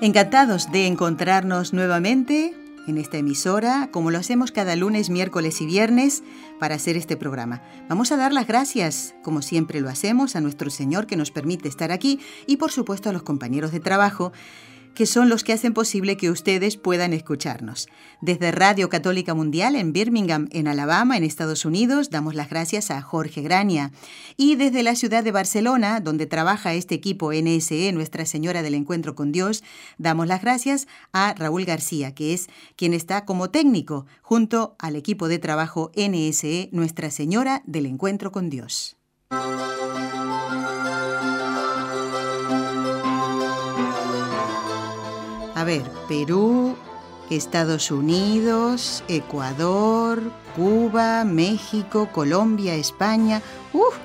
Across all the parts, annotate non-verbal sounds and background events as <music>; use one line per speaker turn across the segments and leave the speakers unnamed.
Encantados de encontrarnos nuevamente en esta emisora, como lo hacemos cada lunes, miércoles y viernes, para hacer este programa. Vamos a dar las gracias, como siempre lo hacemos, a nuestro Señor que nos permite estar aquí y por supuesto a los compañeros de trabajo que son los que hacen posible que ustedes puedan escucharnos. Desde Radio Católica Mundial en Birmingham, en Alabama, en Estados Unidos, damos las gracias a Jorge Grania. Y desde la ciudad de Barcelona, donde trabaja este equipo NSE, Nuestra Señora del Encuentro con Dios, damos las gracias a Raúl García, que es quien está como técnico junto al equipo de trabajo NSE, Nuestra Señora del Encuentro con Dios. A ver, Perú, Estados Unidos, Ecuador, Cuba, México, Colombia, España. ¡Uf!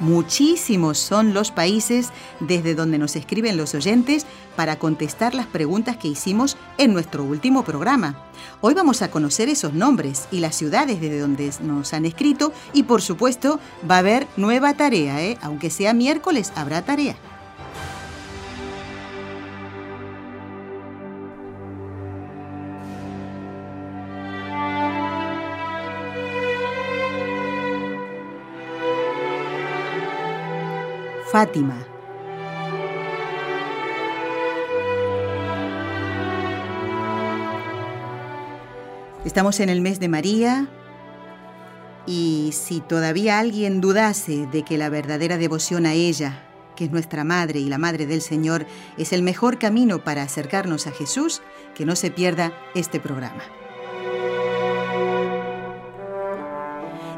Muchísimos son los países desde donde nos escriben los oyentes para contestar las preguntas que hicimos en nuestro último programa. Hoy vamos a conocer esos nombres y las ciudades desde donde nos han escrito y por supuesto va a haber nueva tarea, ¿eh? aunque sea miércoles habrá tarea. Fátima. Estamos en el mes de María y si todavía alguien dudase de que la verdadera devoción a ella, que es nuestra Madre y la Madre del Señor, es el mejor camino para acercarnos a Jesús, que no se pierda este programa.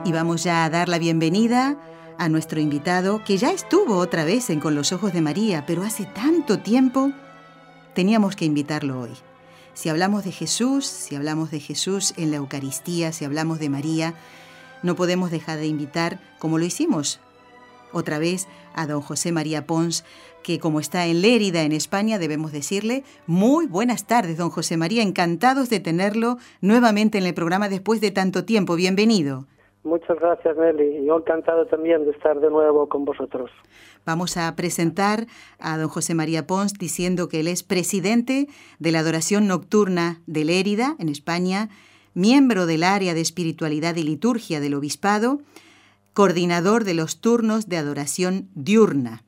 Y vamos ya a dar la bienvenida a nuestro invitado, que ya estuvo otra vez en Con los Ojos de María, pero hace tanto tiempo, teníamos que invitarlo hoy. Si hablamos de Jesús, si hablamos de Jesús en la Eucaristía, si hablamos de María, no podemos dejar de invitar, como lo hicimos otra vez, a don José María Pons, que como está en Lérida, en España, debemos decirle muy buenas tardes, don José María, encantados de tenerlo nuevamente en el programa después de tanto tiempo. Bienvenido.
Muchas gracias, Nelly. Yo encantado también de estar de nuevo con vosotros.
Vamos a presentar a don José María Pons diciendo que él es presidente de la Adoración Nocturna de Lérida, en España, miembro del área de espiritualidad y liturgia del Obispado, coordinador de los turnos de adoración diurna.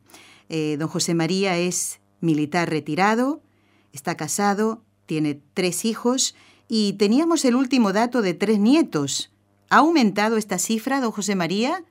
Eh, don José María es militar retirado, está casado, tiene tres hijos y teníamos el último dato de tres nietos. ¿Ha aumentado esta cifra, don José María?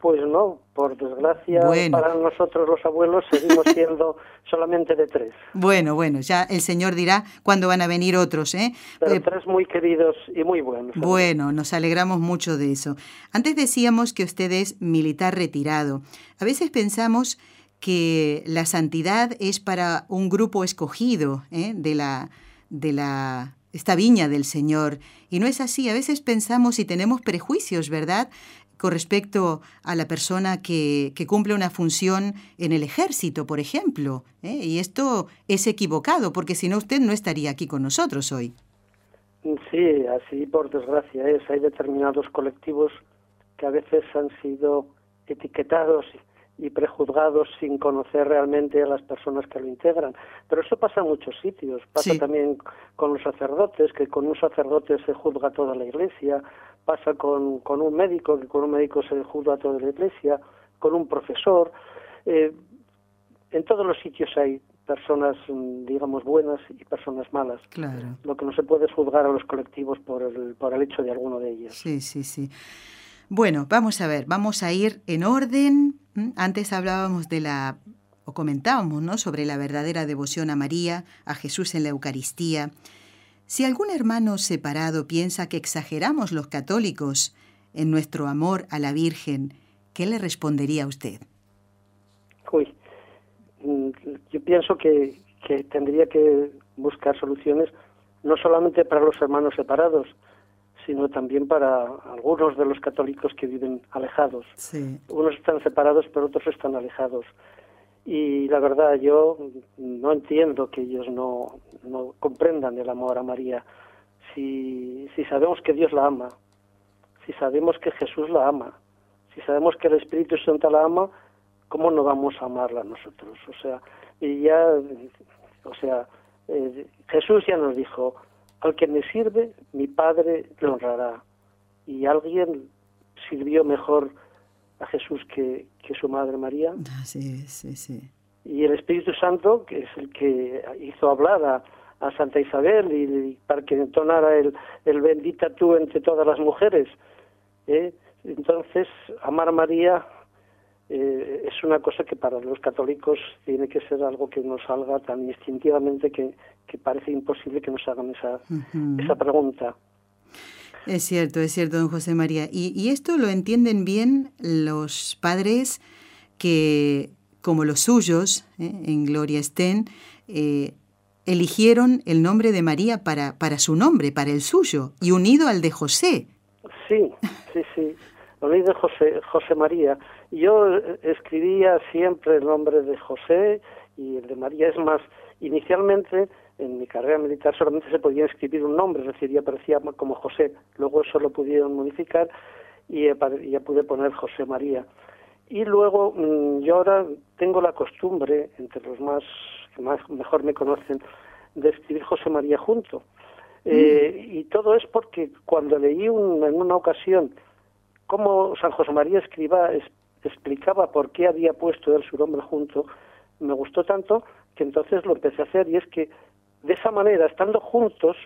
Pues no, por desgracia para nosotros los abuelos seguimos <laughs> siendo solamente de tres.
Bueno, bueno, ya el Señor dirá cuándo van a venir otros, ¿eh?
Pero eh, tres muy queridos y muy buenos.
Bueno, nos alegramos mucho de eso. Antes decíamos que usted es militar retirado. A veces pensamos que la santidad es para un grupo escogido ¿eh? de la de la esta viña del Señor. Y no es así. A veces pensamos y tenemos prejuicios, ¿verdad? Con respecto a la persona que, que cumple una función en el ejército, por ejemplo. ¿eh? Y esto es equivocado, porque si no usted no estaría aquí con nosotros hoy.
Sí, así por desgracia es. Hay determinados colectivos que a veces han sido etiquetados y prejuzgados sin conocer realmente a las personas que lo integran. Pero eso pasa en muchos sitios. Pasa también con los sacerdotes, que con un sacerdote se juzga toda la iglesia. Pasa con, con un médico, que con un médico se juzga toda la iglesia. Con un profesor. Eh, en todos los sitios hay personas, digamos, buenas y personas malas.
Claro.
Lo que no se puede es juzgar a los colectivos por el, por el hecho de alguno de ellos.
Sí, sí, sí. Bueno, vamos a ver, vamos a ir en orden. Antes hablábamos de la, o comentábamos, ¿no? Sobre la verdadera devoción a María, a Jesús en la Eucaristía. Si algún hermano separado piensa que exageramos los católicos en nuestro amor a la Virgen, ¿qué le respondería a usted?
Uy, mm, yo pienso que, que tendría que buscar soluciones no solamente para los hermanos separados, sino también para algunos de los católicos que viven alejados. Unos están separados, pero otros están alejados. Y la verdad, yo no entiendo que ellos no, no comprendan el amor a María. Si, si sabemos que Dios la ama, si sabemos que Jesús la ama, si sabemos que el Espíritu Santo la ama, ¿cómo no vamos a amarla nosotros? O sea, y ya, o sea, eh, Jesús ya nos dijo, al que me sirve, mi Padre le honrará. Y alguien sirvió mejor a Jesús que, que su Madre María.
Sí, sí, sí.
Y el Espíritu Santo, que es el que hizo hablar a, Santa Isabel y, para que entonara el, el bendita tú entre todas las mujeres. ¿eh? Entonces, amar a María eh, es una cosa que para los católicos tiene que ser algo que nos salga tan instintivamente que, parece imposible que nos hagan esa, esa pregunta.
Es cierto, es cierto, don José María. Y, esto lo entienden bien los padres que, como los suyos, ¿eh? en Gloria estén, eh, eligieron el nombre de María para, para su nombre, para el suyo, y unido al de José.
Sí, sí, sí. Unido José, José María. Yo escribía siempre el nombre de José y el de María. Es más, inicialmente en mi carrera militar solamente se podía escribir un nombre, es decir, ya aparecía como José. Luego eso lo pudieron modificar y ya pude poner José María. Y luego mm, yo ahora tengo la costumbre, entre los más que más mejor me conocen, de escribir José María junto. Mm. Eh, y todo es porque cuando leí en una ocasión cómo San José María escriba explicaba por qué había puesto él su nombre junto, me gustó tanto que entonces lo empecé a hacer y es que de esa manera, estando juntos,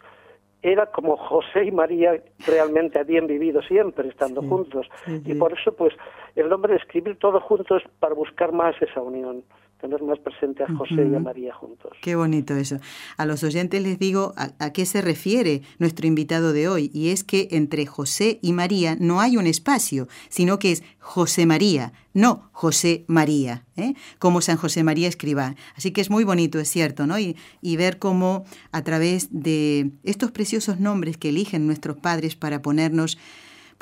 era como José y María realmente habían vivido siempre estando juntos. Y por eso, pues, el nombre de escribir todo juntos para buscar más esa unión tener más presente a José y a María juntos.
Qué bonito eso. A los oyentes les digo a, qué se refiere nuestro invitado de hoy, y es que entre José y María no hay un espacio, sino que es José María, no José María, ¿eh? como San José María escriba. Así que es muy bonito, es cierto, ¿no? Y, y ver cómo a través de estos preciosos nombres que eligen nuestros padres para ponernos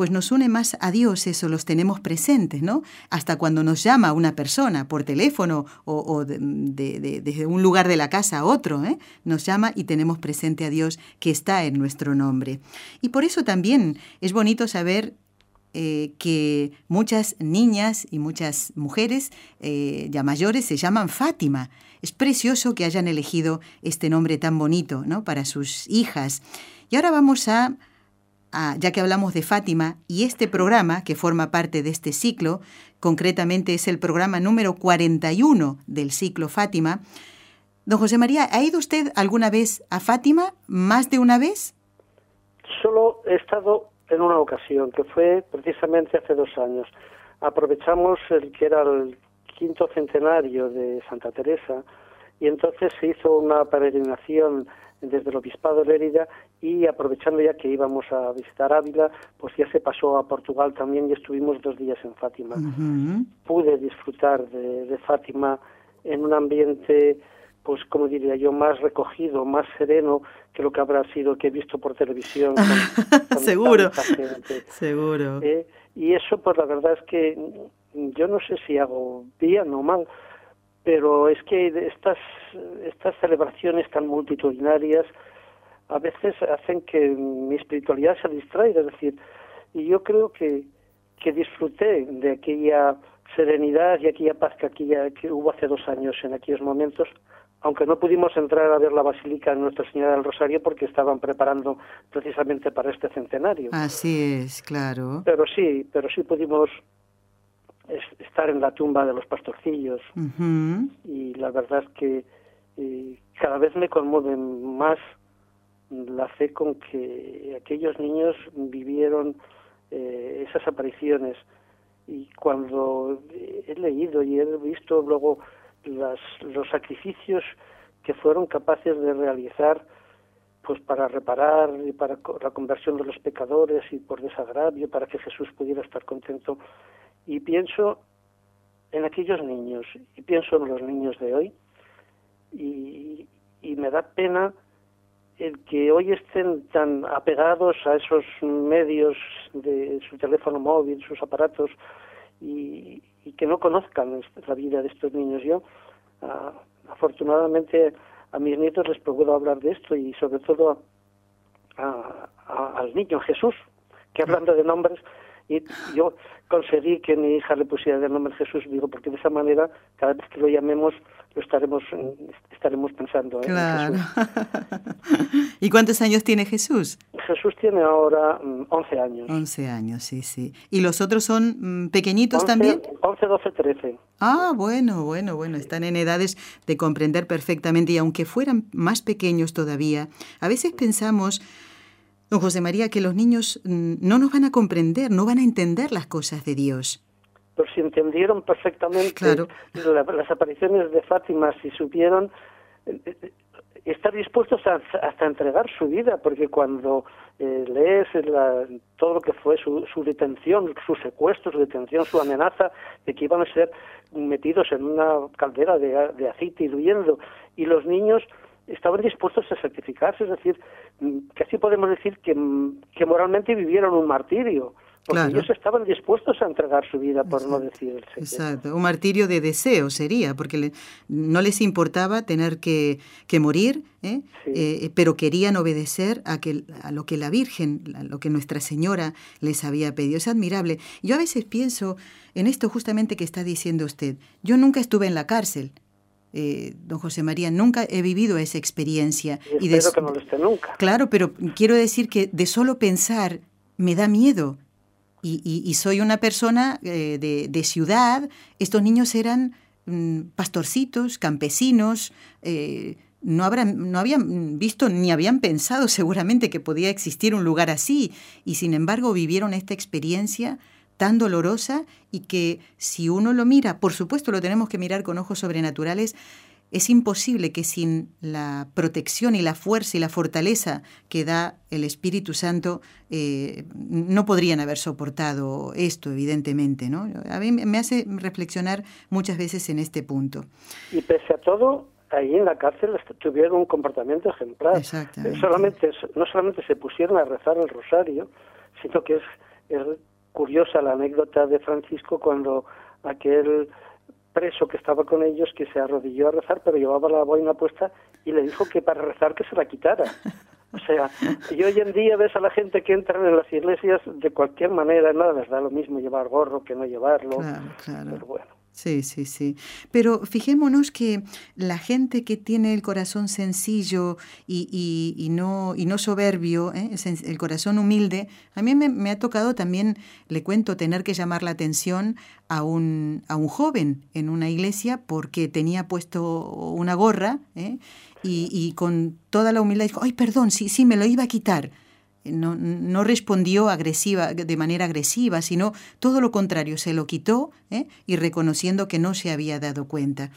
pues nos une más a Dios, eso los tenemos presentes, ¿no? Hasta cuando nos llama una persona por teléfono o, desde un lugar de la casa a otro, ¿eh? nos llama y tenemos presente a Dios que está en nuestro nombre. Y por eso también es bonito saber eh, que muchas niñas y muchas mujeres eh, ya mayores se llaman Fátima. Es precioso que hayan elegido este nombre tan bonito ¿no? para sus hijas. Y ahora vamos a ya que hablamos de Fátima, y este programa, que forma parte de este ciclo, concretamente es el programa número 41 del ciclo Fátima. Don José María, ¿ha ido usted alguna vez a Fátima? ¿Más de una vez?
Solo he estado en una ocasión, que fue precisamente hace dos años. Aprovechamos el que era el quinto centenario de Santa Teresa y entonces se hizo una peregrinación desde el Obispado de Lérida y aprovechando ya que íbamos a visitar Ávila, pues ya se pasó a Portugal también y estuvimos dos días en Fátima. Pude disfrutar de, Fátima en un ambiente, pues como diría yo, más recogido, más sereno que lo que habrá sido que he visto por televisión. <laughs>
seguro, seguro.
¿eh? y eso, pues la verdad es que yo no sé si hago bien o mal, pero es que estas, estas celebraciones tan multitudinarias a veces hacen que mi espiritualidad se distraiga, es decir, y yo creo que, que disfruté de aquella serenidad y aquella paz que, aquella, que hubo hace dos años en aquellos momentos, aunque no pudimos entrar a ver la Basílica de Nuestra Señora del Rosario porque estaban preparando precisamente para este centenario.
Así es, claro.
Pero sí, pero sí pudimos estar en la tumba de los pastorcillos. Y la verdad es que eh, cada vez me conmueve más la fe con que aquellos niños vivieron eh, esas apariciones. Y cuando he leído y he visto luego las, los sacrificios que fueron capaces de realizar pues para reparar y para la conversión de los pecadores y por desagravio para que Jesús pudiera estar contento y pienso en aquellos niños y pienso en los niños de hoy y, y me da pena el que hoy estén tan apegados a esos medios de su teléfono móvil, sus aparatos, y, que no conozcan la vida de estos niños. Yo, afortunadamente, a mis nietos les procuro hablar de esto y sobre todo al niño Jesús, que hablando de nombres, y yo conseguí que mi hija le pusiera el nombre Jesús, digo, porque de esa manera, cada vez que lo llamemos, lo estaremos, estaremos pensando
en Jesús. <laughs> ¿Y cuántos años tiene Jesús?
Jesús tiene ahora 11 mm, años.
11 años, sí, sí. ¿Y los otros son mm, pequeñitos también?
11, 12, 13.
Ah, bueno, bueno, bueno, están en edades de comprender perfectamente y aunque fueran más pequeños todavía, a veces pensamos Don José María, que los niños mm, no nos van a comprender, no van a entender las cosas de Dios.
Pero si entendieron perfectamente las apariciones de Fátima, si supieron eh, eh, estar dispuestos a, hasta entregar su vida, porque cuando eh, lees todo lo que fue su, detención, su secuestro, su detención, su amenaza de que iban a ser metidos en una caldera de, de aceite hirviendo, y los niños estaban dispuestos a sacrificarse, es decir, mm, casi podemos decir que, mm, que moralmente vivieron un martirio. Porque ellos estaban dispuestos a entregar su vida, por no decir el secreto.
Exacto, un martirio de deseo sería, porque no les importaba tener que, que morir, ¿eh? Eh, pero querían obedecer a, que, a lo que la Virgen, a lo que Nuestra Señora les había pedido. Es admirable. Yo a veces pienso en esto justamente que está diciendo usted. Yo nunca estuve en la cárcel, eh, don José María, nunca he vivido esa experiencia.
Y, de, que no lo esté nunca.
Claro, pero quiero decir que de solo pensar me da miedo. Y, soy una persona eh, de, ciudad. Estos niños eran mm, pastorcitos, campesinos. Eh, no, habrán, no habían visto ni habían pensado seguramente que podía existir un lugar así. Y sin embargo vivieron esta experiencia tan dolorosa y que si uno lo mira, por supuesto lo tenemos que mirar con ojos sobrenaturales, es imposible que sin la protección y la fuerza y la fortaleza que da el Espíritu Santo eh, no podrían haber soportado esto, evidentemente. ¿no? A mí me hace reflexionar muchas veces en este punto.
Y pese a todo, ahí en la cárcel tuvieron un comportamiento ejemplar. Solamente, no solamente se pusieron a rezar el rosario, sino que es, es curiosa la anécdota de Francisco cuando aquel preso que estaba con ellos que se arrodilló a rezar pero llevaba la boina puesta y le dijo que para rezar que se la quitara. O sea, y hoy en día ves a la gente que entra en las iglesias de cualquier manera, nada les da lo mismo llevar gorro que no llevarlo. Pero bueno.
Sí, sí, sí. Pero fijémonos que la gente que tiene el corazón sencillo y, y, no, y no soberbio, ¿eh? el corazón humilde, a mí me, ha tocado también, le cuento, tener que llamar la atención a un, a un joven en una iglesia porque tenía puesto una gorra ¿eh? y, y, con toda la humildad dijo, ay, perdón, sí, sí, me lo iba a quitar no, no, respondió agresiva, de manera agresiva, sino todo lo contrario, se lo quitó ¿eh? y reconociendo que no se había dado cuenta.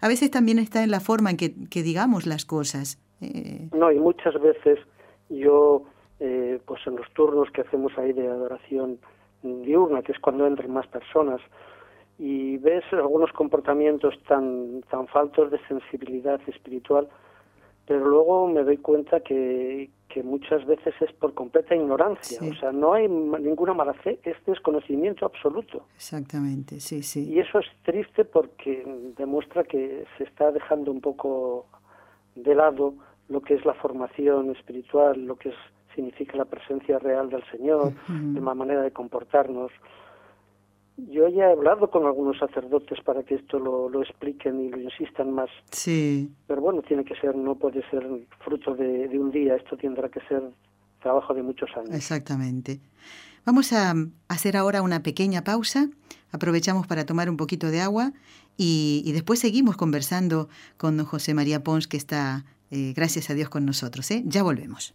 A veces también está en la forma en que, que digamos las cosas.
Eh. No, y muchas veces yo, eh, pues en los turnos que hacemos ahí de adoración diurna, que es cuando entran más personas, y ves algunos comportamientos tan, tan faltos de sensibilidad espiritual, pero luego me doy cuenta que, que muchas veces es por completa ignorancia, o sea, no hay ninguna mala fe, es desconocimiento absoluto.
Exactamente, sí, sí.
Y eso es triste porque demuestra que se está dejando un poco de lado lo que es la formación espiritual, lo que es, significa la presencia real del Señor, de la manera de comportarnos. Yo ya he hablado con algunos sacerdotes para que esto lo, lo, expliquen y lo insistan más.
Sí.
Pero bueno, tiene que ser, no puede ser fruto de, de un día, esto tendrá que ser trabajo de muchos años.
Exactamente. Vamos a hacer ahora una pequeña pausa, aprovechamos para tomar un poquito de agua y, y después seguimos conversando con don José María Pons, que está, eh, gracias a Dios, con nosotros. ¿eh? Ya volvemos.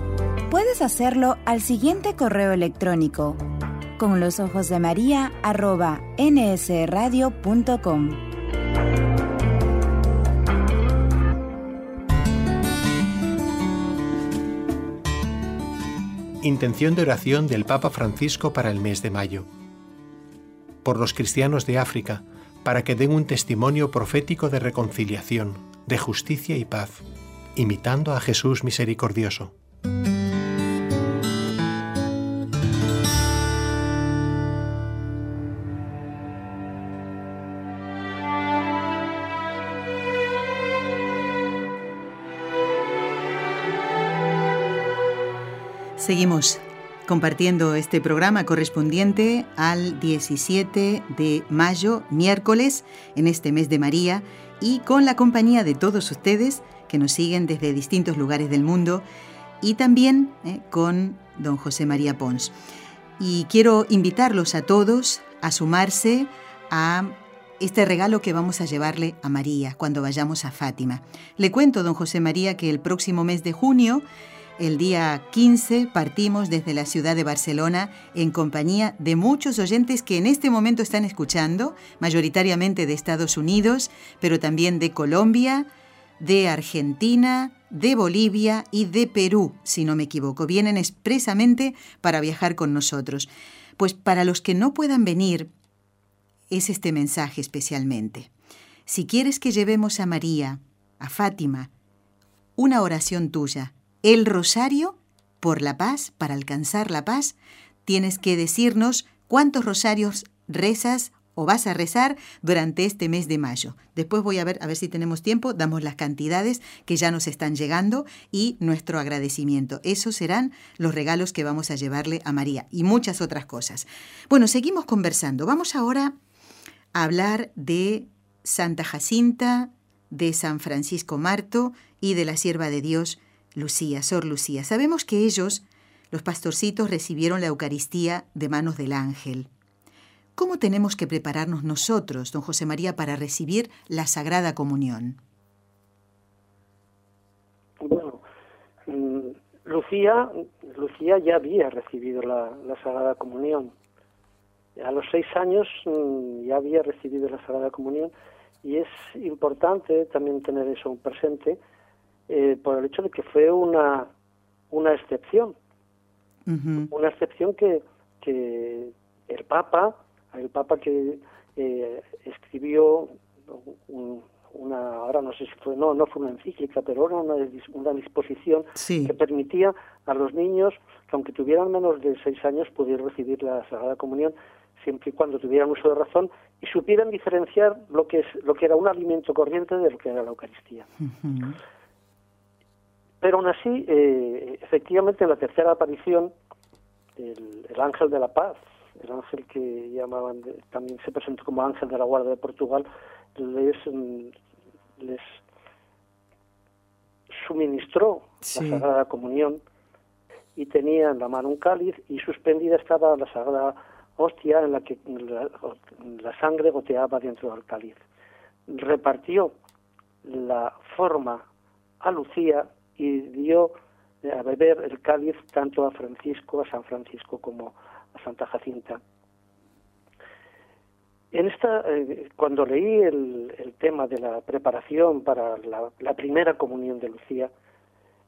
Puedes hacerlo al siguiente correo electrónico con los ojos de María arroba nsradio.com.
Intención de oración del Papa Francisco para el mes de mayo. Por los cristianos de África, para que den un testimonio profético de reconciliación, de justicia y paz, imitando a Jesús misericordioso.
Seguimos compartiendo este programa correspondiente al 17 de mayo, miércoles, en este mes de María, y con la compañía de todos ustedes que nos siguen desde distintos lugares del mundo, y también eh, con don José María Pons. Y quiero invitarlos a todos a sumarse a este regalo que vamos a llevarle a María cuando vayamos a Fátima. Le cuento, don José María, que el próximo mes de junio el día 15 partimos desde la ciudad de Barcelona en compañía de muchos oyentes que en este momento están escuchando, mayoritariamente de Estados Unidos, pero también de Colombia, de Argentina, de Bolivia y de Perú, si no me equivoco. Vienen expresamente para viajar con nosotros. Pues para los que no puedan venir, es este mensaje especialmente. Si quieres que llevemos a María, a Fátima, una oración tuya, el rosario por la paz, para alcanzar la paz, tienes que decirnos cuántos rosarios rezas o vas a rezar durante este mes de mayo. Después voy a ver a ver si tenemos tiempo, damos las cantidades que ya nos están llegando y nuestro agradecimiento. Esos serán los regalos que vamos a llevarle a María y muchas otras cosas. Bueno, seguimos conversando. Vamos ahora a hablar de Santa Jacinta, de San Francisco Marto y de la sierva de Dios Lucía, Sor Lucía. Sabemos que ellos, los pastorcitos, recibieron la Eucaristía de manos del ángel. ¿Cómo tenemos que prepararnos nosotros, don José María, para recibir la Sagrada Comunión?
Bueno, mm, Lucía, Lucía ya había recibido la, Sagrada Comunión. A los seis años mm, ya había recibido la Sagrada Comunión y es importante también tener eso presente eh, por el hecho de que fue una, una excepción. Una excepción que, que el Papa, el Papa que eh, escribió una, ahora no sé si fue, no, no fue una encíclica, pero era una, una disposición que permitía a los niños que aunque tuvieran menos de seis años pudieran recibir la Sagrada Comunión siempre y cuando tuvieran uso de razón y supieran diferenciar lo que es lo que era un alimento corriente de lo que era la Eucaristía. Pero aún así, eh, efectivamente, en la tercera aparición, el, ángel de la paz, el ángel que llamaban, también se presentó como ángel de la Guardia de Portugal, les, mm, les suministró la Sagrada Comunión y tenía en la mano un cáliz y suspendida estaba la Sagrada Hostia en la que la sangre goteaba dentro del cáliz. Repartió la forma a Lucía y dio a beber el cáliz tanto a Francisco, a San Francisco como a Santa Jacinta. En esta, eh, cuando leí el, tema de la preparación para la, primera comunión de Lucía,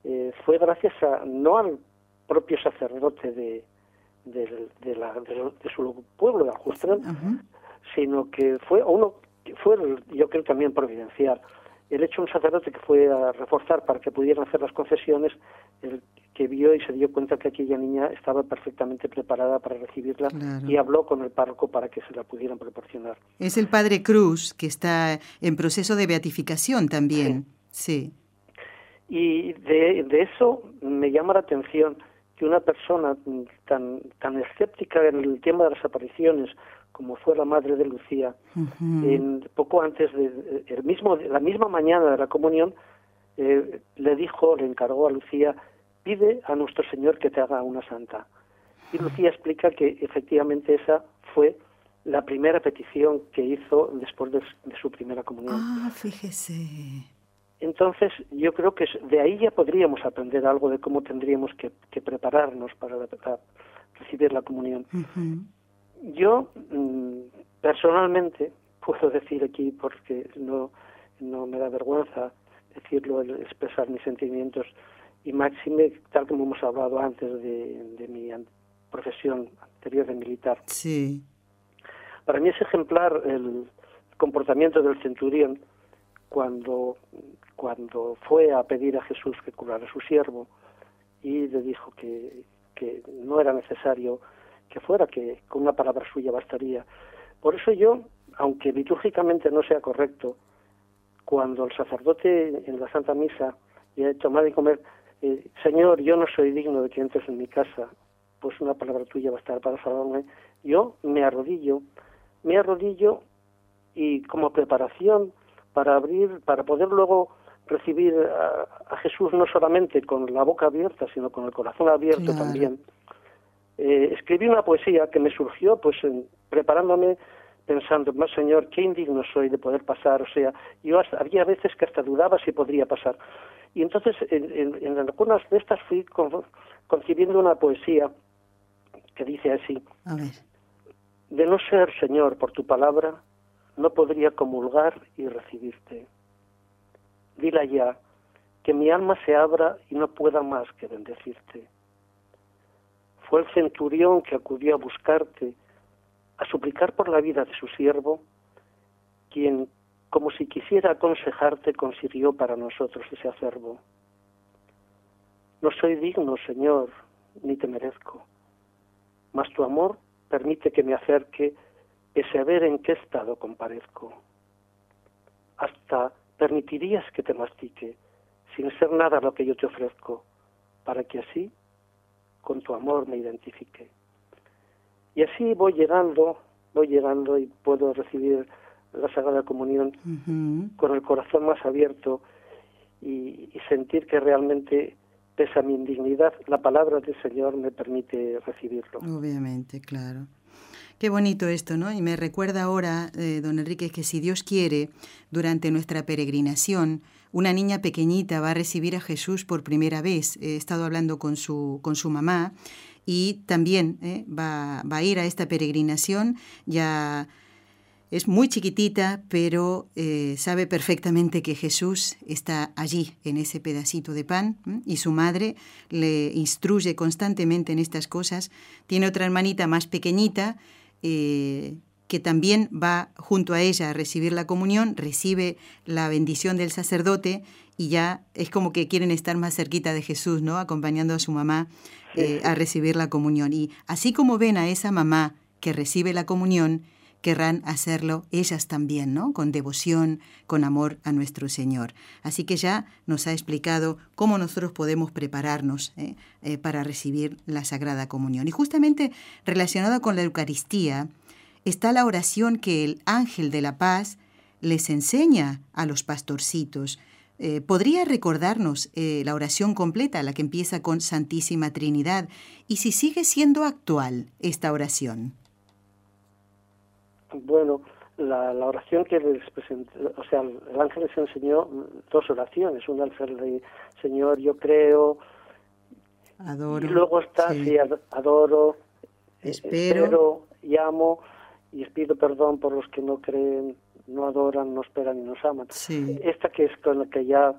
eh, fue gracias a, no al propio sacerdote de, de, su pueblo, de Ajustran, sino que fue uno, fue yo creo también providencial, el hecho un sacerdote que fue a reforzar para que pudieran hacer las confesiones, el que vio y se dio cuenta que aquella niña estaba perfectamente preparada para recibirla y habló con el párroco para que se la pudieran proporcionar.
Es el padre Cruz que está en proceso de beatificación también. Sí.
Y de, de, eso me llama la atención que una persona tan, tan escéptica en el tema de las apariciones como fue la madre de Lucía, en, poco antes de el mismo, la misma mañana de la comunión, eh, le dijo, le encargó a Lucía, pide a nuestro Señor que te haga una santa. Y Lucía explica que efectivamente esa fue la primera petición que hizo después de, su primera comunión.
Ah, fíjese.
Entonces, yo creo que de ahí ya podríamos aprender algo de cómo tendríamos que, prepararnos para, recibir la comunión. Yo, mm, personalmente, <laughs> puedo decir aquí, porque no, no me da vergüenza decirlo, expresar mis sentimientos, y máxime, tal como hemos hablado antes de, mi profesión anterior de militar.
Sí.
Para mí es ejemplar el comportamiento del centurión cuando, cuando fue a pedir a Jesús que curara a su siervo y le dijo que, que no era necesario que fuera, que con una palabra suya bastaría. Por eso yo, aunque litúrgicamente no sea correcto, cuando el sacerdote en la Santa Misa y ha tomado y comer, eh, Señor, yo no soy digno de que entres en mi casa, pues una palabra tuya va a estar para salvarme. Yo me arrodillo, me arrodillo y como preparación para abrir, para poder luego recibir a, Jesús no solamente con la boca abierta, sino con el corazón abierto también. Eh, escribí una poesía que me surgió pues en, preparándome pensando, más Señor, qué indigno soy de poder pasar, o sea, yo había veces que hasta dudaba si podría pasar. Y entonces en, algunas de estas fui concibiendo una poesía que dice así, de no ser, Señor, por tu palabra, no podría comulgar y recibirte. Dila ya, que mi alma se abra y no pueda más que bendecirte. Fue el centurión que acudió a buscarte, a suplicar por la vida de su siervo, quien, como si quisiera aconsejarte, consiguió para nosotros ese acervo. No soy digno, Señor, ni te merezco, mas tu amor permite que me acerque, pese a ver en qué estado comparezco. Hasta permitirías que te mastique, sin ser nada lo que yo te ofrezco, para que así con tu amor me identifique. Y así voy llegando, voy llegando y puedo recibir la Sagrada Comunión con el corazón más abierto y, sentir que realmente, pese a mi indignidad, la palabra del Señor me permite recibirlo.
Obviamente, claro. Qué bonito esto, ¿no? Y me recuerda ahora, eh, don Enrique, que si Dios quiere, durante nuestra peregrinación, una niña pequeñita va a recibir a Jesús por primera vez. He estado hablando con su, con su mamá y también eh, va, a ir a esta peregrinación. Ya es muy chiquitita, pero eh, sabe perfectamente que Jesús está allí, en ese pedacito de pan, y su madre le instruye constantemente en estas cosas. Tiene otra hermanita más pequeñita, eh, que también va junto a ella a recibir la comunión, recibe la bendición del sacerdote y ya es como que quieren estar más cerquita de Jesús, ¿no? Acompañando a su mamá eh, a recibir la comunión. Y así como ven a esa mamá que recibe la comunión, querrán hacerlo ellas también, ¿no? Con devoción, con amor a nuestro Señor. Así que ya nos ha explicado cómo nosotros podemos prepararnos ¿eh? Eh, para recibir la Sagrada Comunión. Y justamente relacionado con la Eucaristía, está la oración que el ángel de la paz les enseña a los pastorcitos. Eh, ¿Podría recordarnos eh, la oración completa, la que empieza con Santísima Trinidad, y si sigue siendo actual esta oración?
Bueno, la, oración que les presentó, o sea, el ángel les enseñó dos oraciones. Una de Señor, yo creo.
Adoro.
Y luego está, sí, adoro,
espero,
espero llamo y pido perdón por los que no creen, no adoran, no esperan y nos aman. Esta que es con la que ya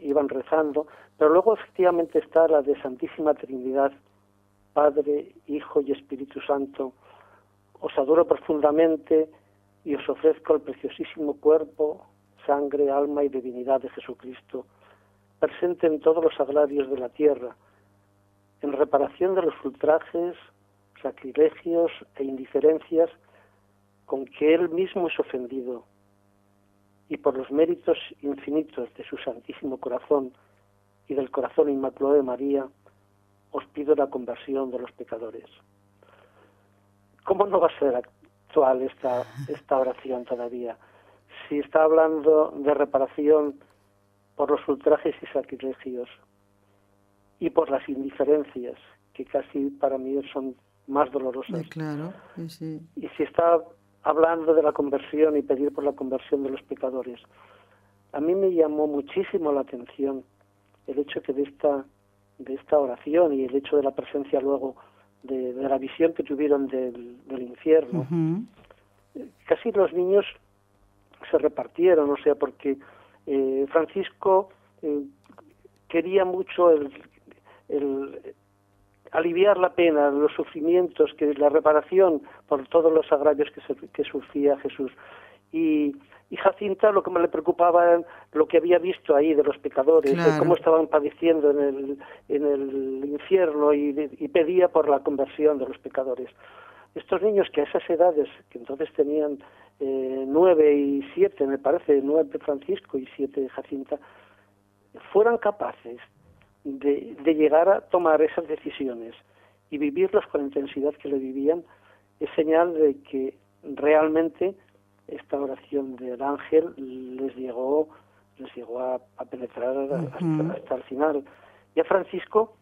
iban rezando, pero luego efectivamente está la de Santísima Trinidad, Padre, Hijo y Espíritu Santo. Os adoro profundamente y os ofrezco el preciosísimo cuerpo, sangre, alma y divinidad de Jesucristo, presente en todos los agrarios de la tierra, en reparación de los ultrajes, sacrilegios e indiferencias con que Él mismo es ofendido y por los méritos infinitos de su Santísimo Corazón y del Corazón Inmaculado de María, os pido la conversión de los pecadores. ¿Cómo no va a ser actual esta, esta oración todavía? Si está hablando de reparación por los ultrajes y sacrilegios y por las indiferencias, que casi para mí son más dolorosas.
Claro,
Y si está hablando de la conversión y pedir por la conversión de los pecadores. a mí me llamó muchísimo la atención el hecho que de esta de esta oración y el hecho de la presencia luego de, la visión que tuvieron del, infierno. Casi los niños se repartieron, o sea, porque eh, Francisco eh, quería mucho el, aliviar la pena, los sufrimientos, que la reparación por todos los agravios que, que sufría Jesús. Y, y Jacinta lo que me le preocupaba era lo que había visto ahí de los pecadores, de cómo estaban padeciendo en el, en el infierno y, pedía por la conversión de los pecadores. Estos niños que a esas edades, que entonces tenían eh, nueve y siete, me parece, nueve Francisco y siete Jacinta, fueran capaces de, de llegar a tomar esas decisiones y vivirlas con la intensidad que le vivían, es señal de que realmente esta oración del ángel les llegó les llegó a, penetrar hasta, el final. Y a Francisco,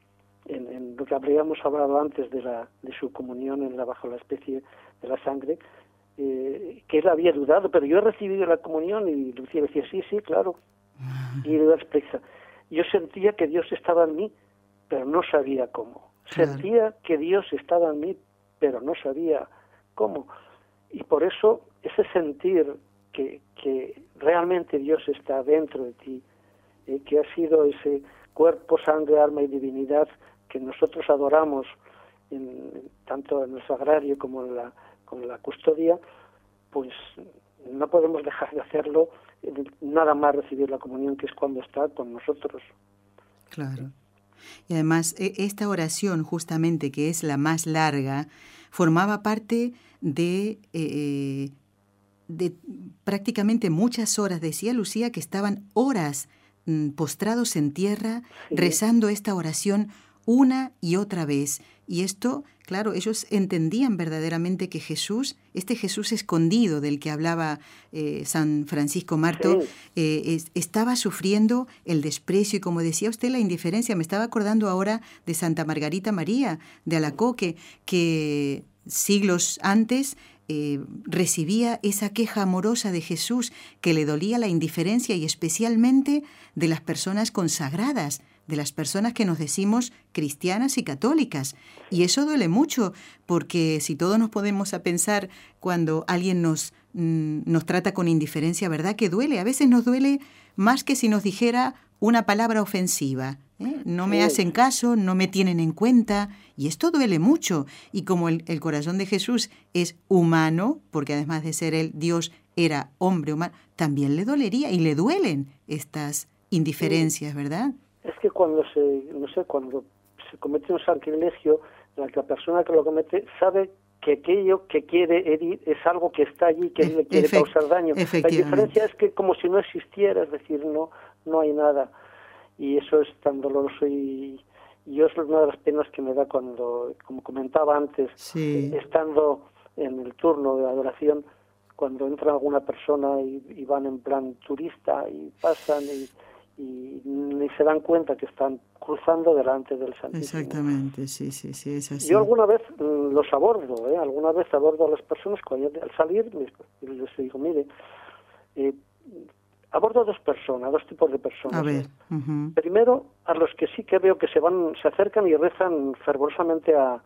en, lo que habríamos hablado antes de, la, de su comunión en la, bajo la especie de la sangre, eh, que él había dudado, pero yo he recibido la comunión y Lucía decía, sí, sí, claro. Y le expresa, yo sentía que Dios estaba en mí, pero no sabía cómo. Sentía que Dios estaba en mí, pero no sabía cómo. Y por eso ese sentir que, que realmente Dios está dentro de ti, eh, que ha sido ese cuerpo, sangre, alma y divinidad que nosotros adoramos en, tanto en el sagrario como en la, con la custodia, pues no podemos dejar de hacerlo nada más recibir la comunión, que es cuando está con nosotros.
Claro. Y además, e, esta oración, justamente, que es la más larga, formaba parte de, eh, de prácticamente muchas horas. Decía Lucía que estaban horas mm, postrados en tierra rezando esta oración una y otra vez. Y esto, claro, ellos entendían verdaderamente que Jesús, este Jesús escondido del que hablaba eh, San Francisco Marto, eh, estaba sufriendo el desprecio y como decía usted, la indiferencia. Me estaba acordando ahora de Santa Margarita María de Alacoque, que siglos antes eh, recibía esa queja amorosa de Jesús que le dolía la indiferencia y especialmente de las personas consagradas, de las personas que nos decimos cristianas y católicas. Y eso duele mucho, porque si todos nos podemos a pensar cuando alguien nos, mm, nos trata con indiferencia, ¿verdad? Que duele. A veces nos duele más que si nos dijera una palabra ofensiva. ¿eh? No me hacen caso, no me tienen en cuenta, y esto duele mucho. Y como el, corazón de Jesús es humano, porque además de ser el Dios era hombre humano, también le dolería y le duelen estas indiferencias, ¿verdad?
Es que cuando se, no sé, cuando se comete un sacrilegio, la, la persona que lo comete sabe que aquello que quiere herir es algo que está allí, que le quiere causar daño. La diferencia es que como si no existiera, es decir, no, no hay nada. Y eso es tan doloroso y, yo es una de las penas que me da cuando, como comentaba antes, estando en el turno de adoración, cuando entra alguna persona y, van en plan turista y pasan y, y ni se dan cuenta que están cruzando delante del Santísimo.
Exactamente, sí, sí, sí, es así.
Yo alguna vez mm, los abordo, ¿eh? alguna vez abordo a las personas cuando al salir les, digo, mire, eh, abordo a dos personas, dos tipos de personas. Primero, a los que sí que veo que se van, se acercan y rezan fervorosamente a,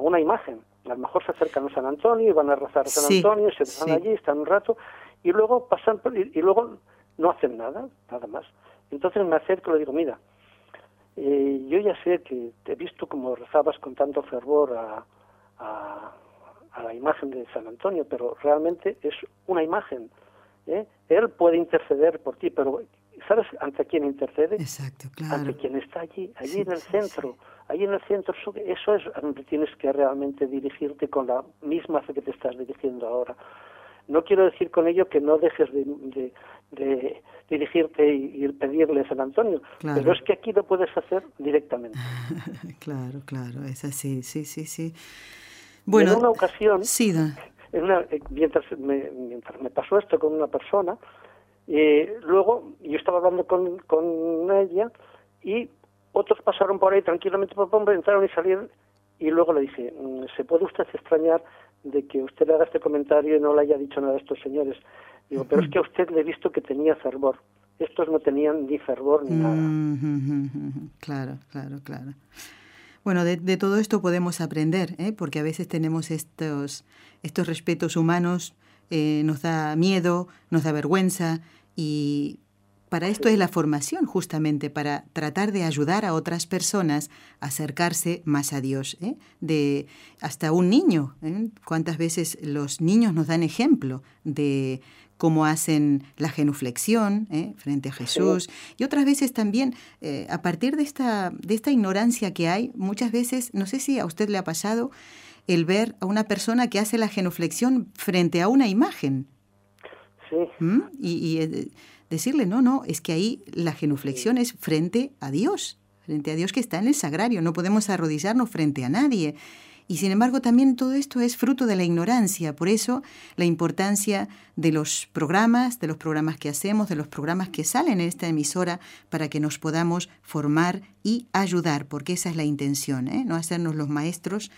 una imagen. A lo mejor se acercan a San Antonio y van a rezar a San Antonio, se van allí, están un rato y luego pasan y, luego no hacen nada, nada más. Entonces me acerco y le digo, mira, eh, yo ya sé que te he visto como rezabas con tanto fervor a, a la imagen de San Antonio, pero realmente es una imagen ¿eh? Él puede interceder por ti, pero ¿sabes ante quién intercede?
Exacto, claro.
Ante quien está allí, allí en el centro. Allí en el centro, eso es donde tienes que realmente dirigirte con la misma fe que te estás dirigiendo ahora. No quiero decir con ello que no dejes de, de, dirigirte y, pedirle a San Antonio, pero es que aquí lo puedes hacer directamente. <laughs>
claro, claro, es así, sí, sí, sí.
Bueno, en una ocasión,
sí,
eh, mientras, me, mientras me pasó esto con una persona, eh, luego yo estaba hablando con, con ella y otros pasaron por ahí tranquilamente, por entraron y salieron y luego le dije, mm, ¿se puede usted extrañar de que usted haga este comentario y no le haya dicho nada a estos señores? Digo, pero es que a usted le he visto que tenía fervor. estos no tenían ni fervor ni nada.
Mm, claro, claro, claro. Bueno, de, todo esto podemos aprender, ¿eh? porque a veces tenemos estos, estos respetos humanos, eh, nos da miedo, nos da vergüenza y para esto es la formación, justamente, para tratar de ayudar a otras personas a acercarse más a Dios. ¿eh? De hasta un niño. ¿eh? ¿Cuántas veces los niños nos dan ejemplo de cómo hacen la genuflexión ¿eh? frente a Jesús? Y otras veces también, a partir de esta, de esta ignorancia que hay, muchas veces, no sé si a usted le ha pasado, el ver a una persona que hace la genuflexión frente a una imagen.
Sí.
¿Mm? y decirle, no, no, es que ahí la genuflexión es frente a Dios, frente a Dios que está en el sagrario, no podemos arrodillarnos frente a nadie. Y sin embargo también todo esto es fruto de la ignorancia, por eso la importancia de los programas, de los programas que hacemos, de los programas que salen en esta emisora para que nos podamos formar y ayudar, porque esa es la intención, ¿eh? no hacernos los maestros.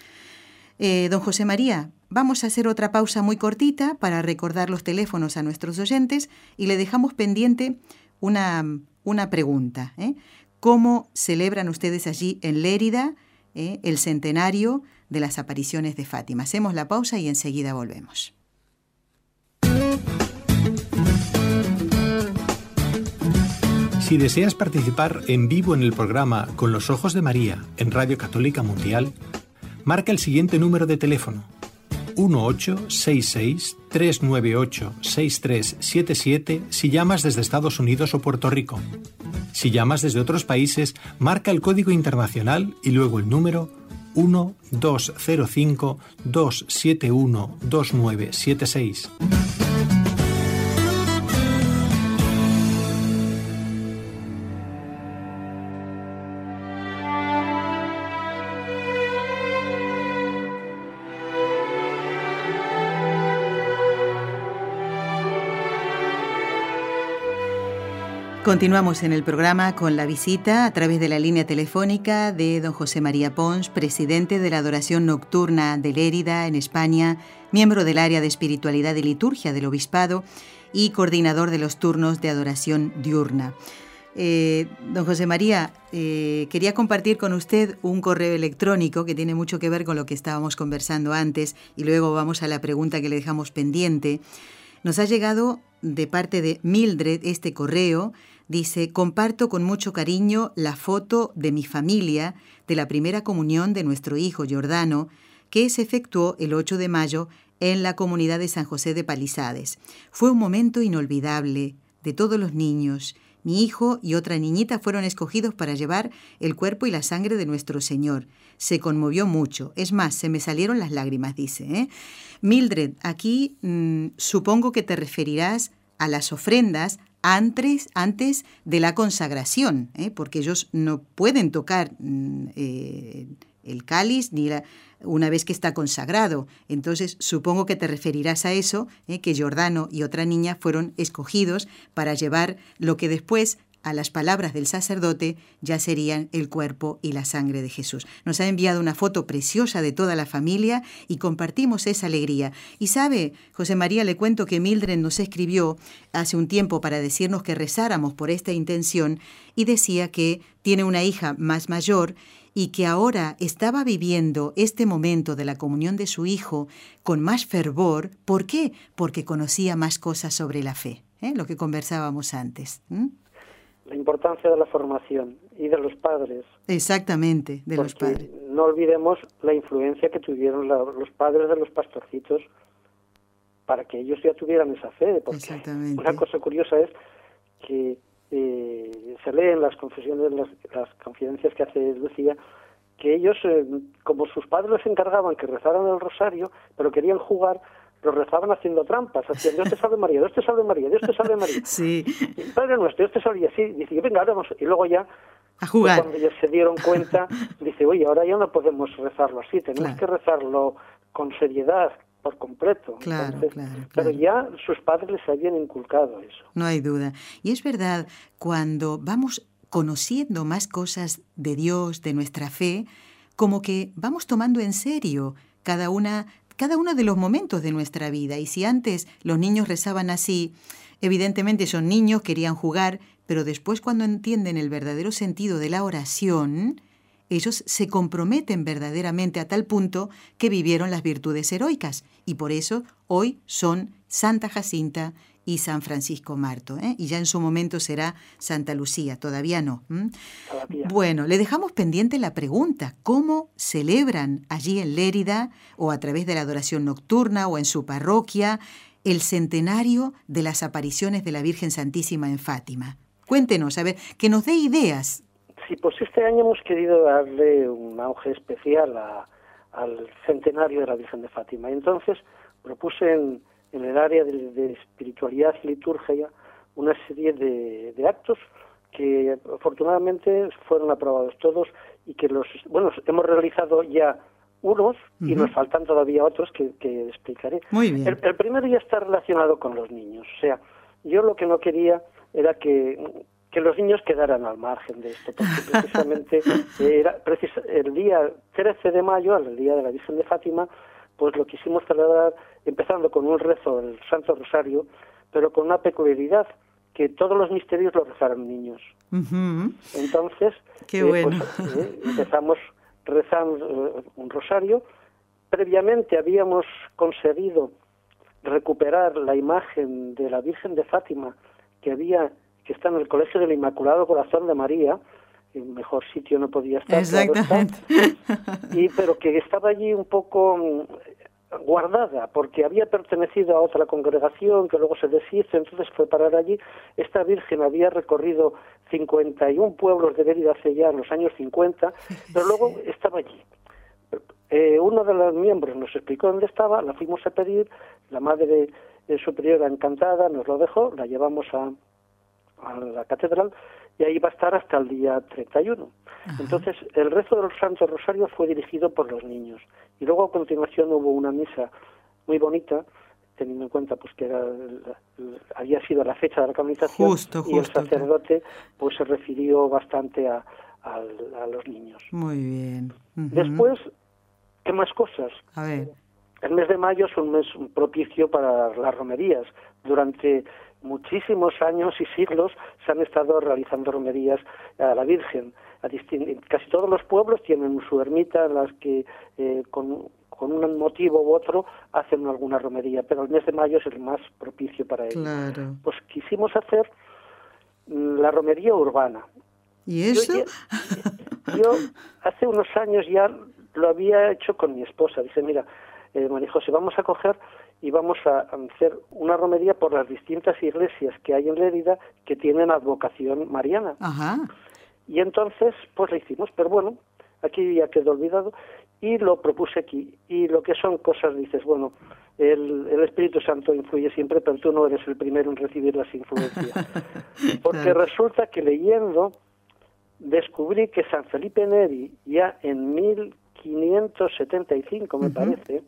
Eh, don José María, Vamos a hacer otra pausa muy cortita para recordar los teléfonos a nuestros oyentes y le dejamos pendiente una, una pregunta. ¿eh? ¿Cómo celebran ustedes allí en Lérida ¿eh? el centenario de las apariciones de Fátima? Hacemos la pausa y enseguida volvemos.
Si deseas participar en vivo en el programa Con los Ojos de María en Radio Católica Mundial, marca el siguiente número de teléfono 1866-398-6377 si llamas desde Estados Unidos o Puerto Rico. Si llamas desde otros países, marca el código internacional y luego el número 1205-271-2976.
Continuamos en el programa con la visita a través de la línea telefónica de don José María Pons, presidente de la Adoración Nocturna de Lérida, en España, miembro del área de espiritualidad y liturgia del Obispado y coordinador de los turnos de adoración diurna. Eh, don José María, eh, quería compartir con usted un correo electrónico que tiene mucho que ver con lo que estábamos conversando antes y luego vamos a la pregunta que le dejamos pendiente. Nos ha llegado de parte de Mildred este correo Dice, comparto con mucho cariño la foto de mi familia de la primera comunión de nuestro hijo Giordano, que se efectuó el 8 de mayo en la comunidad de San José de Palizades. Fue un momento inolvidable de todos los niños. Mi hijo y otra niñita fueron escogidos para llevar el cuerpo y la sangre de nuestro Señor. Se conmovió mucho. Es más, se me salieron las lágrimas, dice. ¿eh? Mildred, aquí mm, supongo que te referirás a las ofrendas antes, antes de la consagración, ¿eh? porque ellos no pueden tocar mm, eh, el cáliz ni una vez que está consagrado. Entonces, supongo que te referirás a eso, ¿eh? que Giordano y otra niña fueron escogidos para llevar lo que después a las palabras del sacerdote ya serían el cuerpo y la sangre de Jesús. Nos ha enviado una foto preciosa de toda la familia y compartimos esa alegría. Y sabe, José María, le cuento que Mildred nos escribió hace un tiempo para decirnos que rezáramos por esta intención y decía que tiene una hija más mayor y que ahora estaba viviendo este momento de la comunión de su hijo con más fervor. ¿Por qué? Porque conocía más cosas sobre la fe, ¿eh? lo que conversábamos antes
la importancia de la formación y de los padres.
Exactamente, de los padres.
No olvidemos la influencia que tuvieron los padres de los pastorcitos para que ellos ya tuvieran esa fe.
Exactamente.
Una cosa curiosa es que eh, se lee en las confesiones, las, las confidencias que hace Lucía, que ellos, eh, como sus padres les encargaban que rezaran el rosario, pero querían jugar, lo rezaban haciendo trampas, hacían Dios te salve María, Dios te salve María, Dios te salve María. <laughs>
Sí.
Padre nuestro, Dios te salve, y así, dice, venga, ahora vamos, y luego ya,
a jugar.
cuando ellos se dieron cuenta, dice, oye, ahora ya no podemos rezarlo así, tenemos que rezarlo con seriedad, por completo.
Claro, claro,
Pero ya sus padres les habían inculcado eso.
No hay duda. Y es verdad, cuando vamos conociendo más cosas de Dios, de nuestra fe, como que vamos tomando en serio cada una cada uno de los momentos de nuestra vida. Y si antes los niños rezaban así, evidentemente son niños, querían jugar, pero después cuando entienden el verdadero sentido de la oración, ellos se comprometen verdaderamente a tal punto que vivieron las virtudes heroicas y por eso hoy son Santa Jacinta y San Francisco Marto. ¿eh? Y ya en su momento será Santa Lucía, todavía no. Bueno, le dejamos pendiente la pregunta, ¿cómo celebran allí en Lérida o a través de la adoración nocturna o en su parroquia el centenario de las apariciones de la Virgen Santísima en Fátima? Cuéntenos, a ver, que nos dé ideas
Sí, pues este año hemos querido darle un auge especial al centenario de la Virgen de Fátima. Y entonces propuse en, el área de, espiritualidad y liturgia una serie de, actos que afortunadamente fueron aprobados todos y que los, bueno, hemos realizado ya unos y nos faltan todavía otros que, explicaré.
Muy bien.
El, el primero ya está relacionado con los niños. O sea, yo lo que no quería era que que los niños quedaran al margen de esto, porque <laughs> precisamente era el día 13 de mayo, el día de la Virgen de Fátima, pues lo quisimos celebrar empezando con un rezo del Santo Rosario, pero con una peculiaridad, que todos los misterios los rezaran niños. Entonces,
Qué eh, bueno.
Pues, eh, empezamos rezando eh, un rosario. Previamente habíamos conseguido recuperar la imagen de la Virgen de Fátima que había que está en el Colegio del Inmaculado Corazón de María, el mejor sitio no podía estar.
Exactamente.
y, pero que estaba allí un poco mm, guardada, porque había pertenecido a otra congregación que luego se deshizo, entonces fue parar allí. Esta Virgen había recorrido 51 pueblos de Mérida hace ya en los años 50, pero luego estaba allí. Eh, uno de los miembros nos explicó dónde estaba, la fuimos a pedir, la madre superiora encantada nos lo dejó, la llevamos a, a la catedral y ahí va a estar hasta el día 31. Entonces, el rezo del Santo Rosario fue dirigido por los niños. Y luego a continuación hubo una misa muy bonita, teniendo en cuenta pues que era, había sido la fecha de la canonización y el sacerdote pues se refirió bastante a, a, los niños.
Muy bien.
Después, ¿qué más cosas?
A ver.
El mes de mayo es un mes propicio para las romerías. Durante muchísimos años y siglos se han estado realizando romerías a la Virgen. casi todos los pueblos tienen su ermita en las que eh, con, un motivo u otro hacen alguna romería, pero el mes de mayo es el más propicio para ello. Pues quisimos hacer mm, la romería urbana.
¿Y eso?
Yo, hace unos años ya lo había hecho con mi esposa. Dice, mira, eh, María José, vamos a coger y vamos a hacer una romería por las distintas iglesias que hay en Lérida que tienen advocación mariana. Y entonces, pues lo hicimos, pero bueno, aquí ya quedó olvidado y lo propuse aquí. Y lo que son cosas, dices, bueno, el, el Espíritu Santo influye siempre, pero tú no eres el primero en recibir las influencias. <laughs> Porque resulta que leyendo descubrí que San Felipe Neri, ya en 1575, me parece,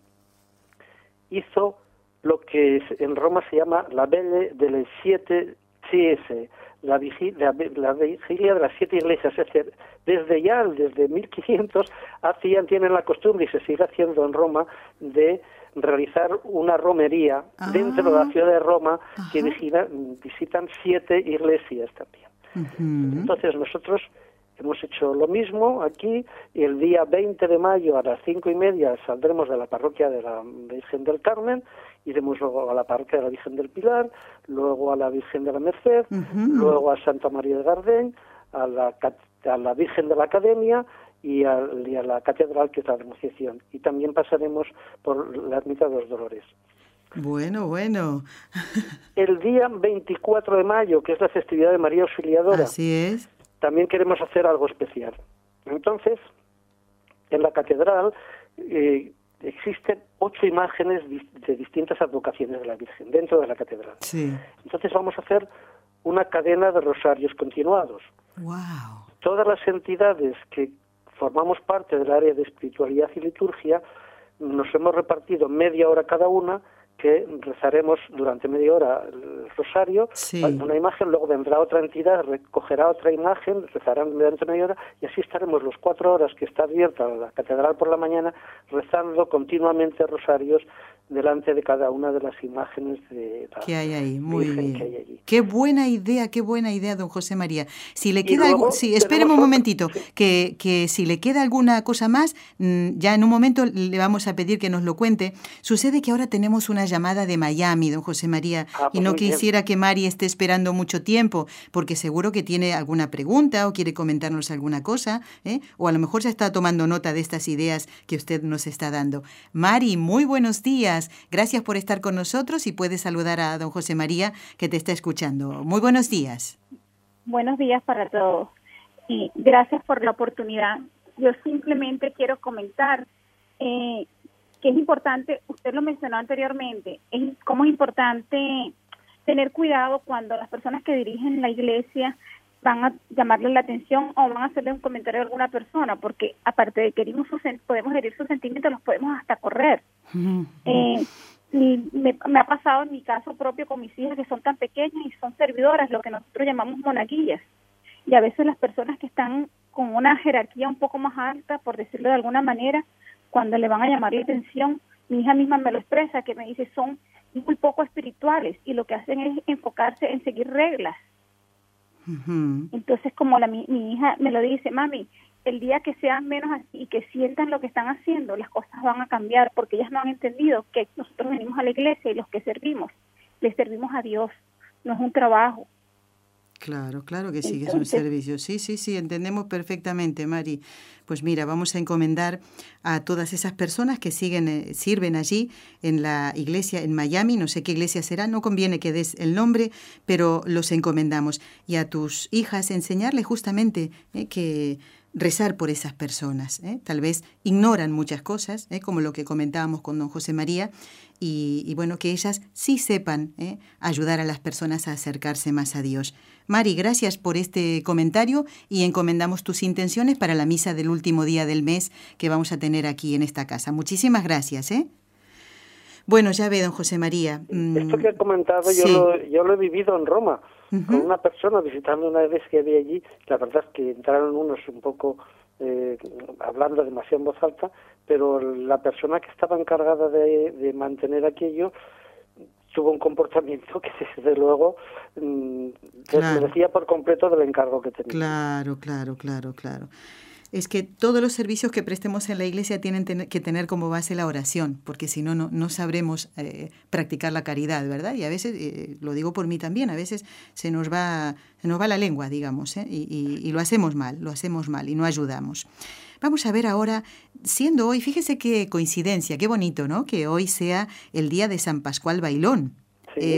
hizo lo que en Roma se llama la Belle de las siete CS, la vigilia, la, vigilia de las siete iglesias. Es decir, desde ya, desde 1500, hacían, tienen la costumbre y se sigue haciendo en Roma de realizar una romería dentro de la ah. ciudad de Roma que visitan siete iglesias también. Entonces nosotros Hemos hecho lo mismo aquí y el día 20 de mayo a las cinco y media saldremos de la parroquia de la Virgen del Carmen, iremos luego a la parroquia de la Virgen del Pilar, luego a la Virgen de la Merced, luego a Santa María de Gardén, a la, a la Virgen de la Academia y a, la Catedral que es la Denunciación. Y también pasaremos por la Ermita de los Dolores.
Bueno, bueno.
el día 24 de mayo, que es la festividad de María Auxiliadora.
Así es
también queremos hacer algo especial. Entonces, en la catedral eh, existen ocho imágenes de distintas advocaciones de la Virgen dentro de la catedral.
Sí.
Entonces vamos a hacer una cadena de rosarios continuados.
Wow.
Todas las entidades que formamos parte del área de espiritualidad y liturgia nos hemos repartido media hora cada una que rezaremos durante media hora el rosario, una imagen, luego vendrá otra entidad, recogerá otra imagen, rezarán durante media hora y así estaremos los cuatro horas que está abierta la catedral por la mañana rezando continuamente rosarios delante de cada una de las imágenes de
la que hay ahí, muy bien. Qué buena idea, qué buena idea, don José María. Si le queda algo, sí, espéreme un momentito, que, que si le queda alguna cosa más, mm, ya en un momento le vamos a pedir que nos lo cuente. Sucede que ahora tenemos una llamada de Miami, don José María, ah, y pues no quisiera que Mari esté esperando mucho tiempo, porque seguro que tiene alguna pregunta o quiere comentarnos alguna cosa, ¿eh? o a lo mejor ya está tomando nota de estas ideas que usted nos está dando. Mari, muy buenos días. Gracias por estar con nosotros y puedes saludar a don José María que te está escuchando. Muy buenos días.
Buenos días para todos y gracias por la oportunidad. Yo simplemente quiero comentar eh, que es importante, usted lo mencionó anteriormente, es cómo es importante tener cuidado cuando las personas que dirigen la iglesia van a llamarle la atención o van a hacerle un comentario a alguna persona, porque aparte de que herimos sus, podemos herir sus sentimientos, los podemos hasta correr. Eh, me, ha pasado en mi caso propio con mis hijas que son tan pequeñas y son servidoras, lo que nosotros llamamos monaguillas. Y a veces las personas que están con una jerarquía un poco más alta, por decirlo de alguna manera, cuando le van a llamar la atención, mi hija misma me lo expresa, que me dice son muy poco espirituales y lo que hacen es enfocarse en seguir reglas entonces, como la, mi, hija me lo dice, mami, el día que sean menos así y que sientan lo que están haciendo, las cosas van a cambiar porque ellas no han entendido que nosotros venimos a la iglesia y los que servimos, le servimos a Dios, no es un trabajo,
Claro, claro que sí, es un servicio. Sí, sí, sí, entendemos perfectamente, Mari. Pues mira, vamos a encomendar a todas esas personas que siguen, eh, sirven allí en la iglesia en Miami, no sé qué iglesia será, no conviene que des el nombre, pero los encomendamos. Y a tus hijas enseñarles justamente eh, que rezar por esas personas. ¿eh? Tal vez ignoran muchas cosas, ¿eh? como lo que comentábamos con don José María, y, bueno, que ellas sí sepan ayudar a las personas a acercarse más a Dios. Mari, gracias por este comentario y encomendamos tus intenciones para la misa del último día del mes que vamos a tener aquí en esta casa. Muchísimas gracias. ¿eh? Bueno, ya ve, don José María.
Mm, Esto que ha comentado yo, lo, yo lo he vivido en Roma con una persona visitando una vez que había allí, la verdad es que entraron unos un poco eh, hablando demasiado en voz alta, pero la persona que estaba encargada de, mantener aquello tuvo un comportamiento que <laughs> desde luego mm, desmerecía por completo del encargo que tenía.
Claro, claro, claro, claro es que todos los servicios que prestemos en la iglesia tienen que tener como base la oración, porque si no, no, sabremos eh, practicar la caridad, ¿verdad? Y a veces, eh, lo digo por mí también, a veces se nos va, se nos va la lengua, digamos, ¿eh? y, y, lo hacemos mal, lo hacemos mal y no ayudamos. Vamos a ver ahora, siendo hoy, fíjese qué coincidencia, qué bonito, ¿no? Que hoy sea el día de San Pascual Bailón.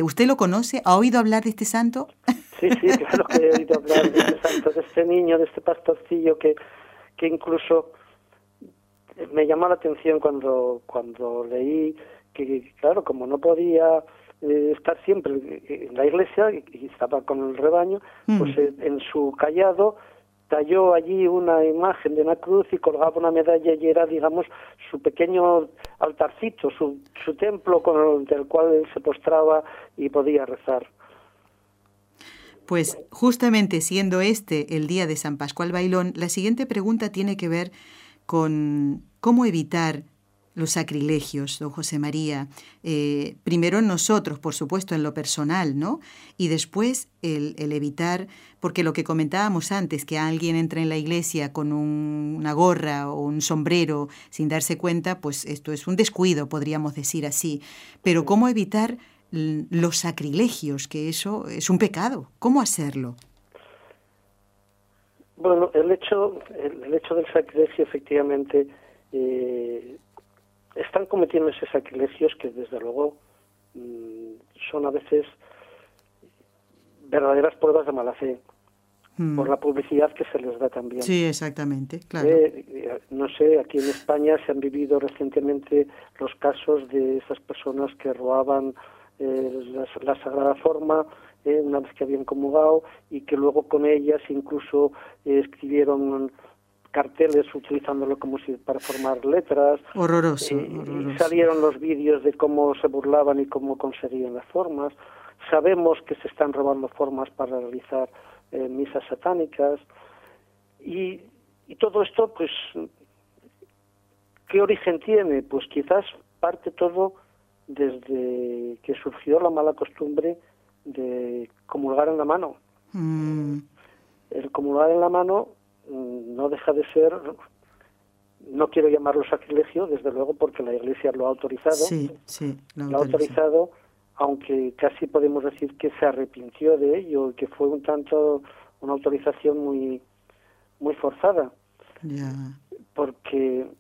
¿Usted lo conoce? ¿Ha oído hablar de este santo?
Sí, sí, <laughs> claro que he oído hablar de este santo, de este niño, de este pastorcillo que que incluso me llamó la atención cuando, cuando leí que, claro, como no podía eh, estar siempre en la iglesia y, estaba con el rebaño, mm. pues eh, en su callado talló allí una imagen de una cruz y colgaba una medalla y era, digamos, su pequeño altarcito, su, su templo con el, cual él se postraba y podía rezar.
Pues justamente siendo este el día de San Pascual Bailón, la siguiente pregunta tiene que ver con cómo evitar los sacrilegios, don José María. Eh, primero nosotros, por supuesto, en lo personal, ¿no? Y después el, evitar, porque lo que comentábamos antes, que alguien entra en la iglesia con una gorra o un sombrero sin darse cuenta, pues esto es un descuido, podríamos decir así. Pero cómo evitar los sacrilegios, que eso es un pecado. ¿Cómo hacerlo?
Bueno, el hecho, el, hecho del sacrilegio, efectivamente, eh, están cometiendo esos sacrilegios que, desde luego, mm, son a veces verdaderas pruebas de mala fe mm. por la publicidad que se les da también.
Sí, exactamente, claro.
Eh, eh, no sé, aquí en España se han vivido recientemente los casos de esas personas que robaban eh, la, Sagrada Forma, eh, una vez que habían comulgado, y que luego con ellas incluso escribieron carteles utilizándolo como si para formar letras.
Horroroso,
Y salieron los vídeos de cómo se burlaban y cómo conseguían las formas. Sabemos que se están robando formas para realizar eh, misas satánicas. Y, y todo esto, pues, ¿qué origen tiene? Pues quizás parte todo desde que surgió la mala costumbre de comulgar en la mano.
Mm.
El comulgar en la mano no deja de ser, no quiero llamarlo sacrilegio, desde luego porque la Iglesia lo ha autorizado.
Sí, sí,
lo ha autorizado, aunque casi podemos decir que se arrepintió de ello, que fue un tanto una autorización muy muy forzada. Porque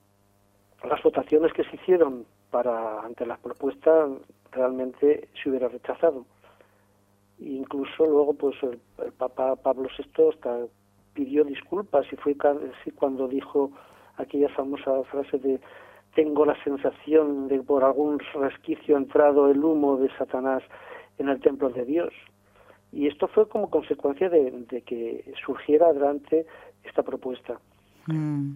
las votaciones que se hicieron para ante las propuestas realmente se hubiera rechazado incluso luego pues el, Papa Pablo VI hasta pidió disculpas y fue casi cuando dijo aquella famosa frase de tengo la sensación de por algún resquicio entrado el humo de Satanás en el templo de Dios. Y esto fue como consecuencia de, que surgiera adelante esta propuesta.
Mm.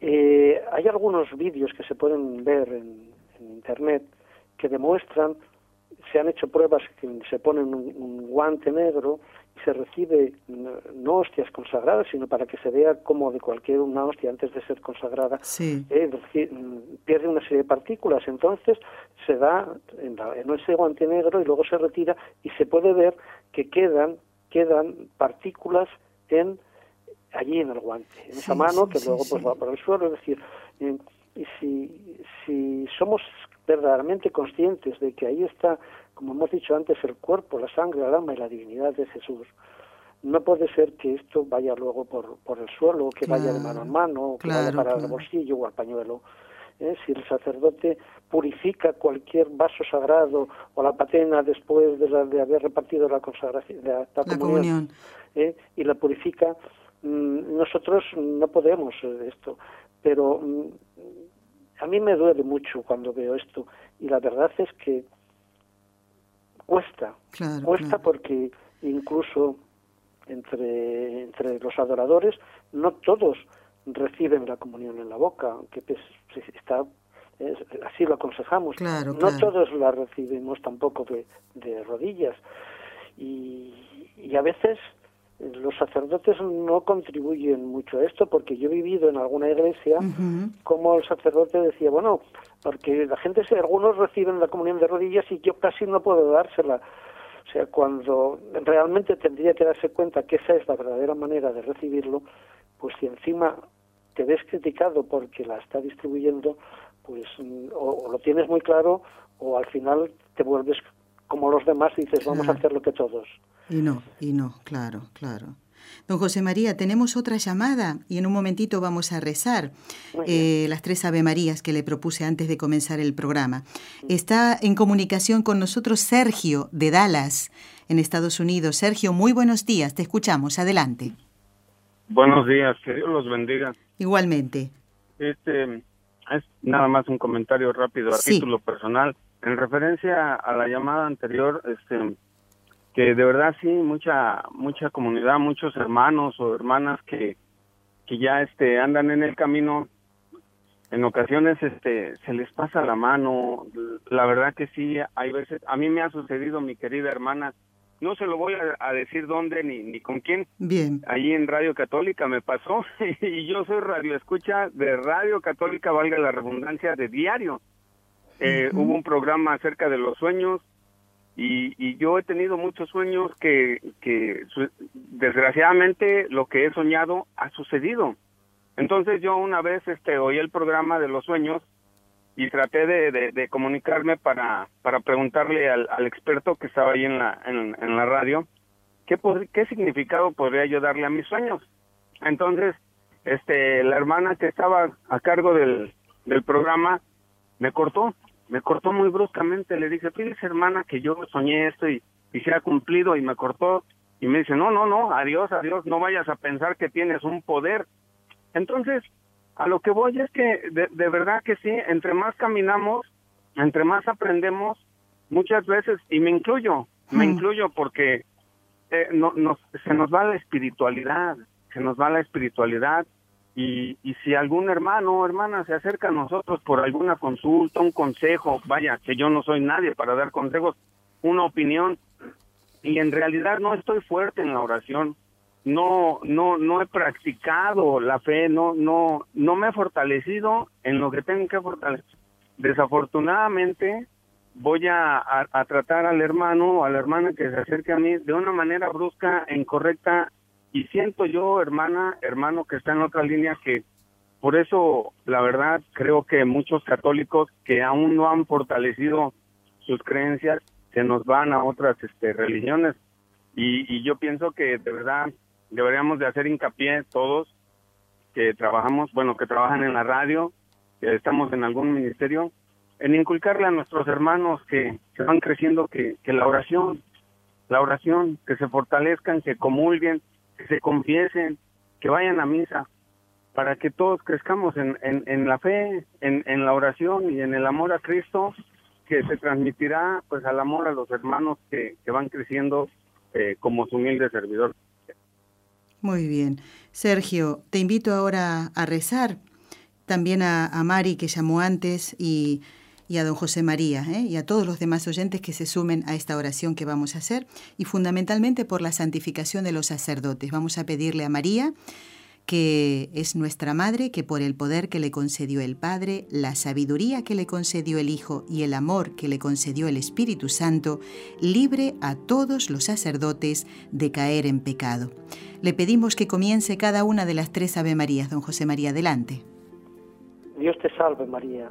Eh, hay algunos vídeos que se pueden ver en Internet que demuestran se han hecho pruebas que se pone un, guante negro se recibe no hostias consagradas, sino para que se vea como de cualquier una hostia antes de ser consagrada,
eh,
pierde una serie de partículas. Entonces se da en, en, ese guante negro y luego se retira y se puede ver que quedan, quedan partículas en allí en el guante, en esa mano que luego pues va por el suelo. Es decir, y si, si somos verdaderamente conscientes de que ahí está, como hemos dicho antes, el cuerpo, la sangre, el alma y la divinidad de Jesús, no puede ser que esto vaya luego por, por el suelo, que vaya de mano en mano, que vaya para el bolsillo o al pañuelo. ¿eh? Si el sacerdote purifica cualquier vaso sagrado o la patena después de, de haber repartido la consagración, la, comunión, ¿eh? y la purifica, mm, nosotros no podemos eh, esto. Pero mm, a mí me duele mucho cuando veo esto y la verdad es que cuesta, cuesta porque incluso entre, entre los adoradores no todos reciben la comunión en la boca, aunque pues, está así lo aconsejamos.
no
todos la recibimos tampoco de, de rodillas. Y, y a veces los sacerdotes no contribuyen mucho a esto porque yo he vivido en alguna iglesia como el sacerdote decía, bueno, porque la gente, algunos reciben la comunión de rodillas y yo casi no puedo dársela. O sea, cuando realmente tendría que darse cuenta que esa es la verdadera manera de recibirlo, pues si encima te ves criticado porque la está distribuyendo, pues o, lo tienes muy claro o al final te vuelves como los demás y dices, vamos a hacer lo que todos.
Y no, y no, claro, claro. Don José María, tenemos otra llamada y en un momentito vamos a rezar eh, las tres Ave Marías que le propuse antes de comenzar el programa. Está en comunicación con nosotros Sergio de Dallas, en Estados Unidos. Sergio, muy buenos días, te escuchamos, adelante.
Buenos días, que Dios los bendiga.
Igualmente.
Este es nada más un comentario rápido a título personal. En referencia a la llamada anterior, este que de verdad sí mucha mucha comunidad muchos hermanos o hermanas que que ya este andan en el camino en ocasiones este se les pasa la mano la verdad que sí hay veces a mí me ha sucedido mi querida hermana no se lo voy a, decir dónde ni, ni con quién.
Bien.
Allí en Radio Católica me pasó <laughs> y yo soy radio escucha de Radio Católica, valga la redundancia, de diario. Eh, hubo un programa acerca de los sueños y, yo he tenido muchos sueños que, que desgraciadamente lo que he soñado ha sucedido. Entonces yo una vez este oí el programa de los sueños y traté de, comunicarme para, para preguntarle al, experto que estaba ahí en la, en, la radio qué, qué significado podría yo darle a mis sueños. Entonces, este, la hermana que estaba a cargo del, del programa me cortó me cortó muy bruscamente. Le dije, fíjese hermana que yo soñé esto y, y se ha cumplido y me cortó y me dice, no, no, no, adiós, adiós, no vayas a pensar que tienes un poder. Entonces, a lo que voy es que de, de verdad que sí, entre más caminamos, entre más aprendemos, muchas veces, y me incluyo, me mm. incluyo porque eh, no, nos, se nos va la espiritualidad, se nos va la espiritualidad Y, si algún hermano o hermana se acerca a nosotros por alguna consulta, un consejo, vaya, que yo no soy nadie para dar consejos, una opinión, y en realidad no estoy fuerte en la oración, no no no he practicado la fe, no no no me he fortalecido en lo que tengo que fortalecer. Desafortunadamente voy a, a, tratar al hermano o a la hermana que se acerque a mí de una manera brusca e incorrecta y siento yo, hermana, hermano que está en otra línea que por eso la verdad creo que muchos católicos que aún no han fortalecido sus creencias se nos van a otras este, religiones. Y, y yo pienso que de verdad deberíamos de hacer hincapié todos que trabajamos, bueno, que trabajan en la radio, que estamos en algún ministerio, en inculcarle a nuestros hermanos que, que van creciendo que, que la oración, la oración, que se fortalezcan, que comulguen, que se confiesen, que vayan a misa, para que todos crezcamos en, en, la fe, en, en la oración y en el amor a Cristo, que se transmitirá pues al amor a los hermanos que, que van creciendo eh, como su humilde servidor.
Muy bien. Sergio, te invito ahora a rezar, también a, a Mari que llamó antes y, y a don José María ¿eh? y a todos los demás oyentes que se sumen a esta oración que vamos a hacer y fundamentalmente por la santificación de los sacerdotes. Vamos a pedirle a María que es nuestra Madre, que por el poder que le concedió el Padre, la sabiduría que le concedió el Hijo y el amor que le concedió el Espíritu Santo, libre a todos los sacerdotes de caer en pecado. Le pedimos que comience cada una de las tres Ave Marías. Don José María, adelante.
Dios te salve María,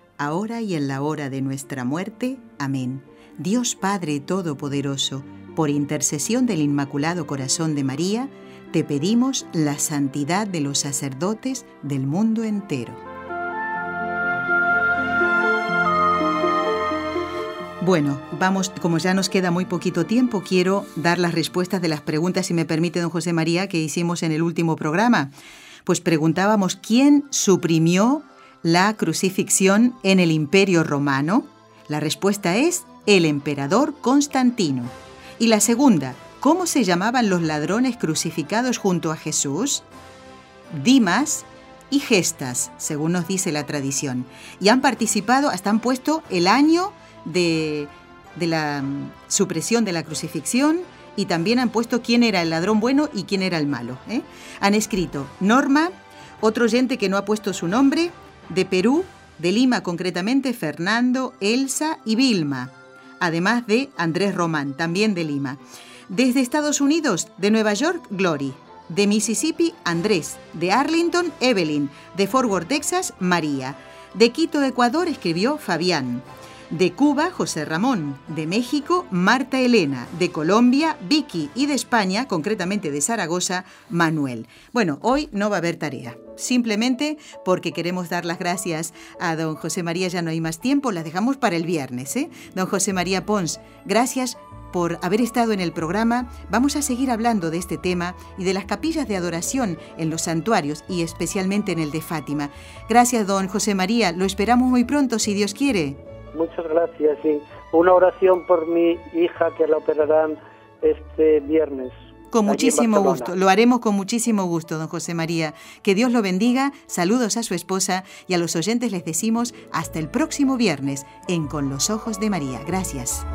ahora y en la hora de nuestra muerte. Amén. Dios Padre Todopoderoso, por intercesión del Inmaculado Corazón de María, te pedimos la santidad de los sacerdotes del mundo entero. Bueno, vamos, como ya nos queda muy poquito tiempo, quiero dar las respuestas de las preguntas, si me permite, don José María, que hicimos en el último programa. Pues preguntábamos quién suprimió la crucifixión en el Imperio Romano. La respuesta es el emperador Constantino. Y la segunda, ¿Cómo se llamaban los ladrones crucificados junto a Jesús? Dimas y Gestas, según nos dice la tradición. Y han participado, hasta han puesto el año de, la mm, supresión de la crucifixión y también han puesto quién era el ladrón bueno y quién era el malo. ¿eh? Han escrito Norma, otro oyente que no ha puesto su nombre, de Perú, de Lima concretamente, Fernando, Elsa y Vilma, además de Andrés Román, también de Lima. Desde Estados Unidos, de Nueva York, Glory. De Mississippi, Andrés. De Arlington, Evelyn. De Fort Worth, Texas, María. De Quito, Ecuador, escribió Fabián. De Cuba, José Ramón. De México, Marta Elena. De Colombia, Vicky. Y de España, concretamente de Zaragoza, Manuel. Bueno, hoy no va a haber tarea. Simplemente porque queremos dar las gracias a don José María, ya no hay más tiempo, las dejamos para el viernes. ¿eh? Don José María Pons, gracias por haber estado en el programa. Vamos a seguir hablando de este tema y de las capillas de adoración en los santuarios y especialmente en el de Fátima. Gracias, don José María. Lo esperamos muy pronto, si Dios quiere.
Muchas gracias. y Una oración por mi hija que la operarán este viernes.
Con muchísimo gusto, lo haremos con muchísimo gusto, don José María. Que Dios lo bendiga, saludos a su esposa y a los oyentes les decimos hasta el próximo viernes en Con los Ojos de María. Gracias.